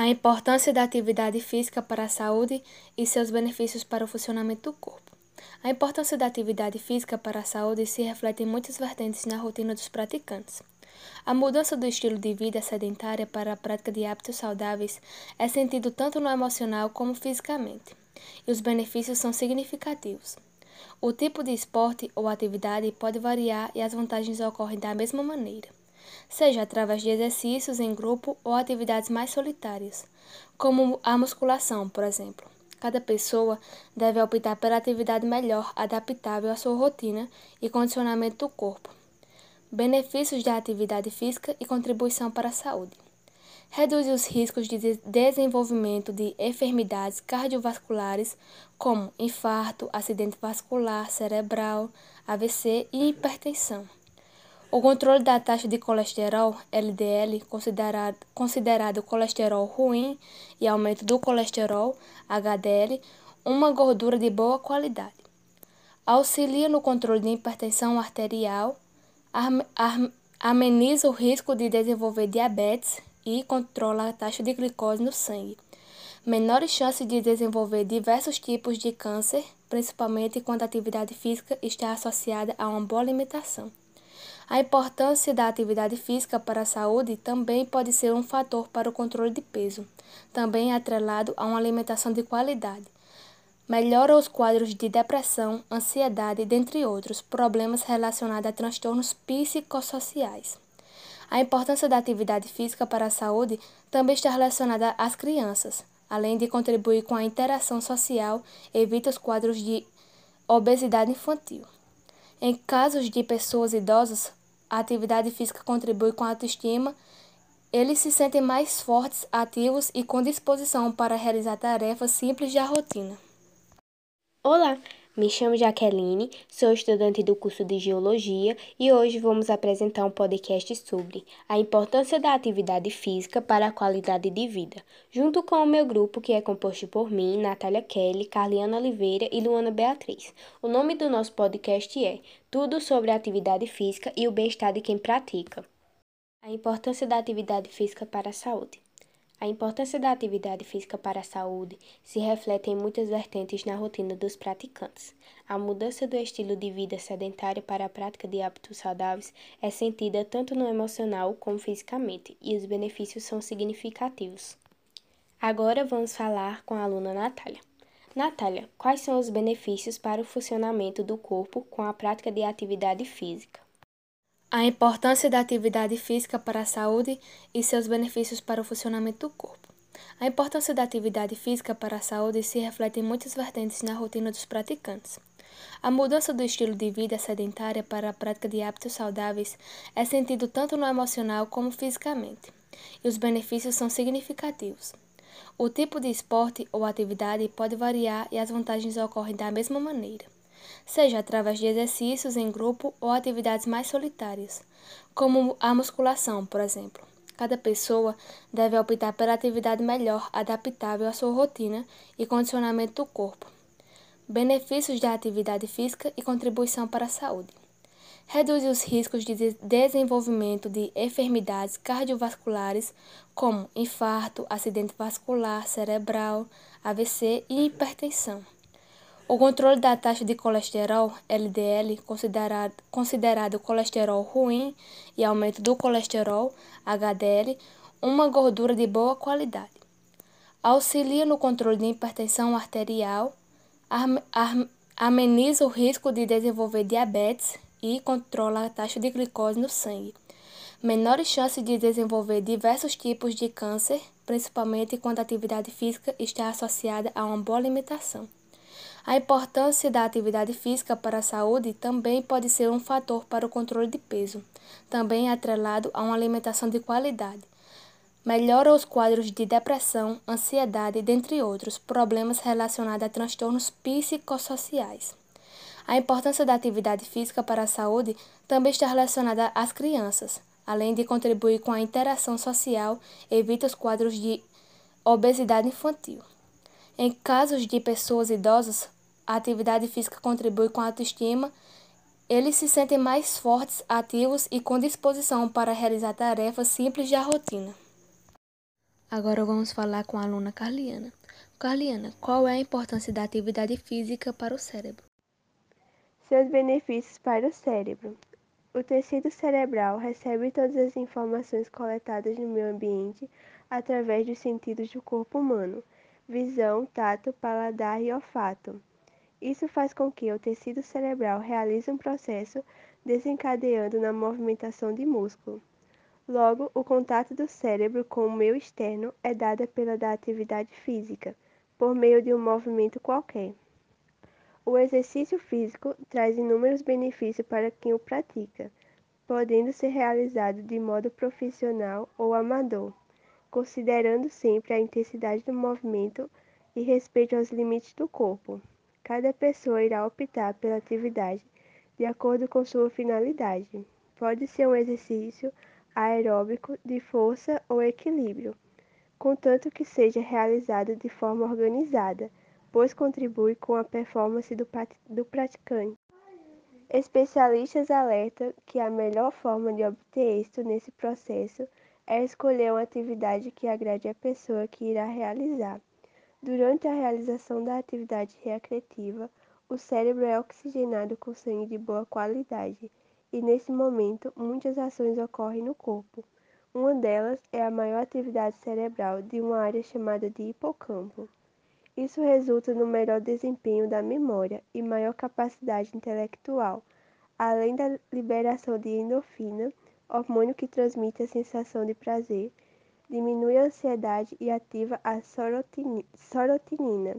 A importância da atividade física para a saúde e seus benefícios para o funcionamento do corpo. A importância da atividade física para a saúde se reflete em muitas vertentes na rotina dos praticantes. A mudança do estilo de vida sedentária para a prática de hábitos saudáveis é sentido tanto no emocional como fisicamente, e os benefícios são significativos. O tipo de esporte ou atividade pode variar e as vantagens ocorrem da mesma maneira seja através de exercícios em grupo ou atividades mais solitárias, como a musculação, por exemplo. Cada pessoa deve optar pela atividade melhor adaptável à sua rotina e condicionamento do corpo. Benefícios da atividade física e contribuição para a saúde. Reduz os riscos de desenvolvimento de enfermidades cardiovasculares, como infarto, acidente vascular cerebral, AVC e hipertensão. O controle da taxa de colesterol, LDL, considerado, considerado colesterol ruim, e aumento do colesterol, HDL, uma gordura de boa qualidade. Auxilia no controle de hipertensão arterial, ameniza o risco de desenvolver diabetes e controla a taxa de glicose no sangue. Menores chances de desenvolver diversos tipos de câncer, principalmente quando a atividade física está associada a uma boa alimentação. A importância da atividade física para a saúde também pode ser um fator para o controle de peso, também atrelado a uma alimentação de qualidade. Melhora os quadros de depressão, ansiedade, dentre outros problemas relacionados a transtornos psicossociais. A importância da atividade física para a saúde também está relacionada às crianças, além de contribuir com a interação social, evita os quadros de obesidade infantil. Em casos de pessoas idosas, a atividade física contribui com a autoestima, eles se sentem mais fortes, ativos e com disposição para realizar tarefas simples da rotina. Olá, me chamo Jaqueline, sou estudante do curso de Geologia e hoje vamos apresentar um podcast sobre a importância da atividade física para a qualidade de vida, junto com o meu grupo que é composto por mim, Natália Kelly, Carliana Oliveira e Luana Beatriz. O nome do nosso podcast é Tudo sobre a atividade física e o bem-estar de quem pratica. A importância da atividade física para a saúde. A importância da atividade física para a saúde se reflete em muitas vertentes na rotina dos praticantes. A mudança do estilo de vida sedentário para a prática de hábitos saudáveis é sentida tanto no emocional como fisicamente, e os benefícios são significativos. Agora vamos falar com a aluna Natália. Natália, quais são os benefícios para o funcionamento do corpo com a prática de atividade física? A importância da atividade física para a saúde e seus benefícios para o funcionamento do corpo. A importância da atividade física para a saúde se reflete em muitas vertentes na rotina dos praticantes. A mudança do estilo de vida sedentária para a prática de hábitos saudáveis é sentido tanto no emocional como fisicamente, e os benefícios são significativos. O tipo de esporte ou atividade pode variar e as vantagens ocorrem da mesma maneira seja através de exercícios em grupo ou atividades mais solitárias, como a musculação, por exemplo. Cada pessoa deve optar pela atividade melhor adaptável à sua rotina e condicionamento do corpo. Benefícios da atividade física e contribuição para a saúde. Reduz os riscos de desenvolvimento de enfermidades cardiovasculares, como infarto, acidente vascular cerebral, AVC e hipertensão. O controle da taxa de colesterol, LDL, considerado, considerado colesterol ruim, e aumento do colesterol, HDL, uma gordura de boa qualidade. Auxilia no controle de hipertensão arterial, ameniza o risco de desenvolver diabetes e controla a taxa de glicose no sangue. Menores chances de desenvolver diversos tipos de câncer, principalmente quando a atividade física está associada a uma boa alimentação. A importância da atividade física para a saúde também pode ser um fator para o controle de peso, também atrelado a uma alimentação de qualidade. Melhora os quadros de depressão, ansiedade, dentre outros problemas relacionados a transtornos psicossociais. A importância da atividade física para a saúde também está relacionada às crianças, além de contribuir com a interação social, evita os quadros de obesidade infantil. Em casos de pessoas idosas, a atividade física contribui com a autoestima, eles se sentem mais fortes, ativos e com disposição para realizar tarefas simples da rotina. Agora vamos falar com a aluna Carliana. Carliana, qual é a importância da atividade física para o cérebro? Seus benefícios para o cérebro. O tecido cerebral recebe todas as informações coletadas no meio ambiente através dos sentidos do corpo humano: visão, tato, paladar e olfato. Isso faz com que o tecido cerebral realize um processo desencadeando na movimentação de músculo. Logo, o contato do cérebro com o meio externo é dado pela da atividade física por meio de um movimento qualquer. O exercício físico traz inúmeros benefícios para quem o pratica, podendo ser realizado de modo profissional ou amador, considerando sempre a intensidade do movimento e respeito aos limites do corpo. Cada pessoa irá optar pela atividade de acordo com sua finalidade. Pode ser um exercício aeróbico de força ou equilíbrio contanto que seja realizado de forma organizada, pois contribui com a performance do, do praticante. Especialistas alertam que a melhor forma de obter êxito nesse processo é escolher uma atividade que agrade a pessoa que irá realizar. Durante a realização da atividade recreativa, o cérebro é oxigenado com sangue de boa qualidade, e nesse momento muitas ações ocorrem no corpo. Uma delas é a maior atividade cerebral de uma área chamada de hipocampo. Isso resulta no melhor desempenho da memória e maior capacidade intelectual, além da liberação de endorfina, hormônio que transmite a sensação de prazer, diminui a ansiedade e ativa a sorotinina,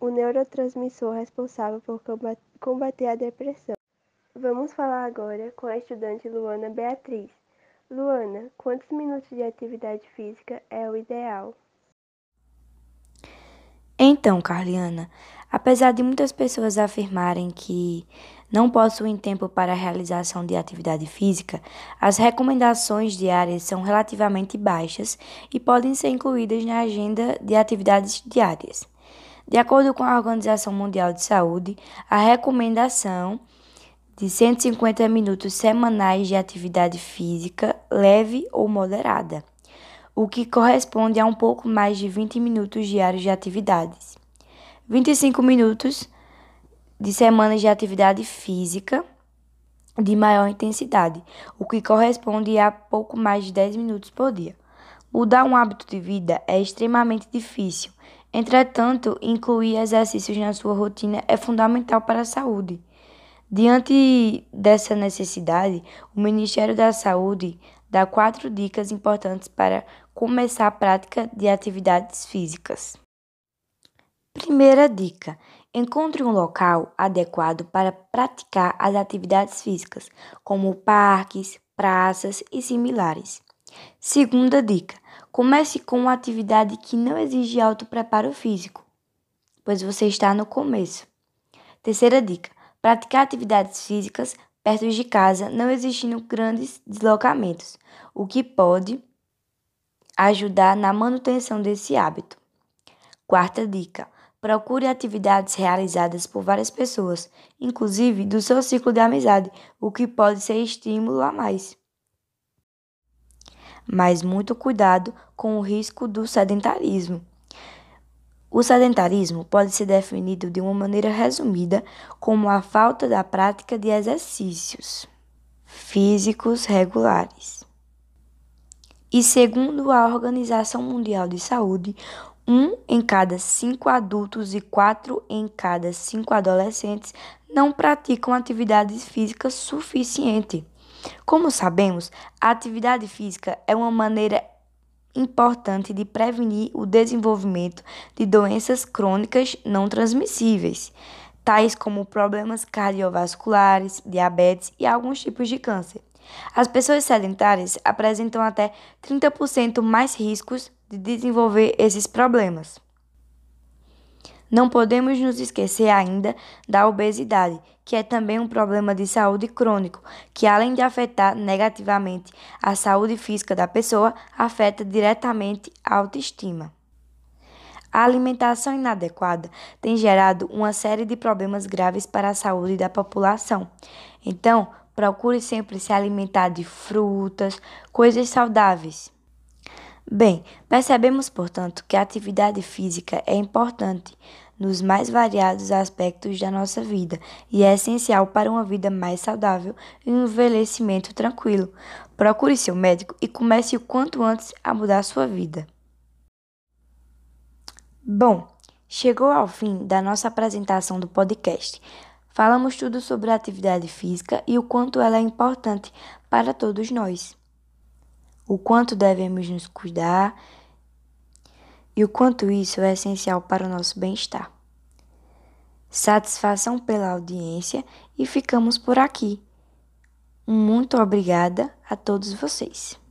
o neurotransmissor responsável por combater a depressão. Vamos falar agora com a estudante Luana Beatriz. Luana, quantos minutos de atividade física é o ideal? Então, Carliana, apesar de muitas pessoas afirmarem que não possuem tempo para a realização de atividade física, as recomendações diárias são relativamente baixas e podem ser incluídas na agenda de atividades diárias. De acordo com a Organização Mundial de Saúde, a recomendação de 150 minutos semanais de atividade física leve ou moderada, o que corresponde a um pouco mais de 20 minutos diários de atividades. 25 minutos de semanas de atividade física de maior intensidade, o que corresponde a pouco mais de 10 minutos por dia. Mudar um hábito de vida é extremamente difícil. Entretanto, incluir exercícios na sua rotina é fundamental para a saúde. Diante dessa necessidade, o Ministério da Saúde dá quatro dicas importantes para começar a prática de atividades físicas. Primeira dica: encontre um local adequado para praticar as atividades físicas, como parques, praças e similares. Segunda dica: comece com uma atividade que não exige alto preparo físico, pois você está no começo. Terceira dica: Praticar atividades físicas perto de casa, não existindo grandes deslocamentos, o que pode ajudar na manutenção desse hábito. Quarta dica: procure atividades realizadas por várias pessoas, inclusive do seu ciclo de amizade, o que pode ser estímulo a mais. Mas muito cuidado com o risco do sedentarismo. O sedentarismo pode ser definido de uma maneira resumida como a falta da prática de exercícios físicos regulares. E segundo a Organização Mundial de Saúde, um em cada cinco adultos e quatro em cada cinco adolescentes não praticam atividade física suficiente. Como sabemos, a atividade física é uma maneira importante de prevenir o desenvolvimento de doenças crônicas não transmissíveis, tais como problemas cardiovasculares, diabetes e alguns tipos de câncer. As pessoas sedentárias apresentam até 30% mais riscos de desenvolver esses problemas. Não podemos nos esquecer ainda da obesidade, que é também um problema de saúde crônico, que além de afetar negativamente a saúde física da pessoa, afeta diretamente a autoestima. A alimentação inadequada tem gerado uma série de problemas graves para a saúde da população. Então, procure sempre se alimentar de frutas, coisas saudáveis. Bem, percebemos, portanto, que a atividade física é importante nos mais variados aspectos da nossa vida e é essencial para uma vida mais saudável e um envelhecimento tranquilo. Procure seu médico e comece o quanto antes a mudar sua vida. Bom, chegou ao fim da nossa apresentação do podcast. Falamos tudo sobre a atividade física e o quanto ela é importante para todos nós. O quanto devemos nos cuidar e o quanto isso é essencial para o nosso bem-estar. Satisfação pela audiência e ficamos por aqui. Muito obrigada a todos vocês.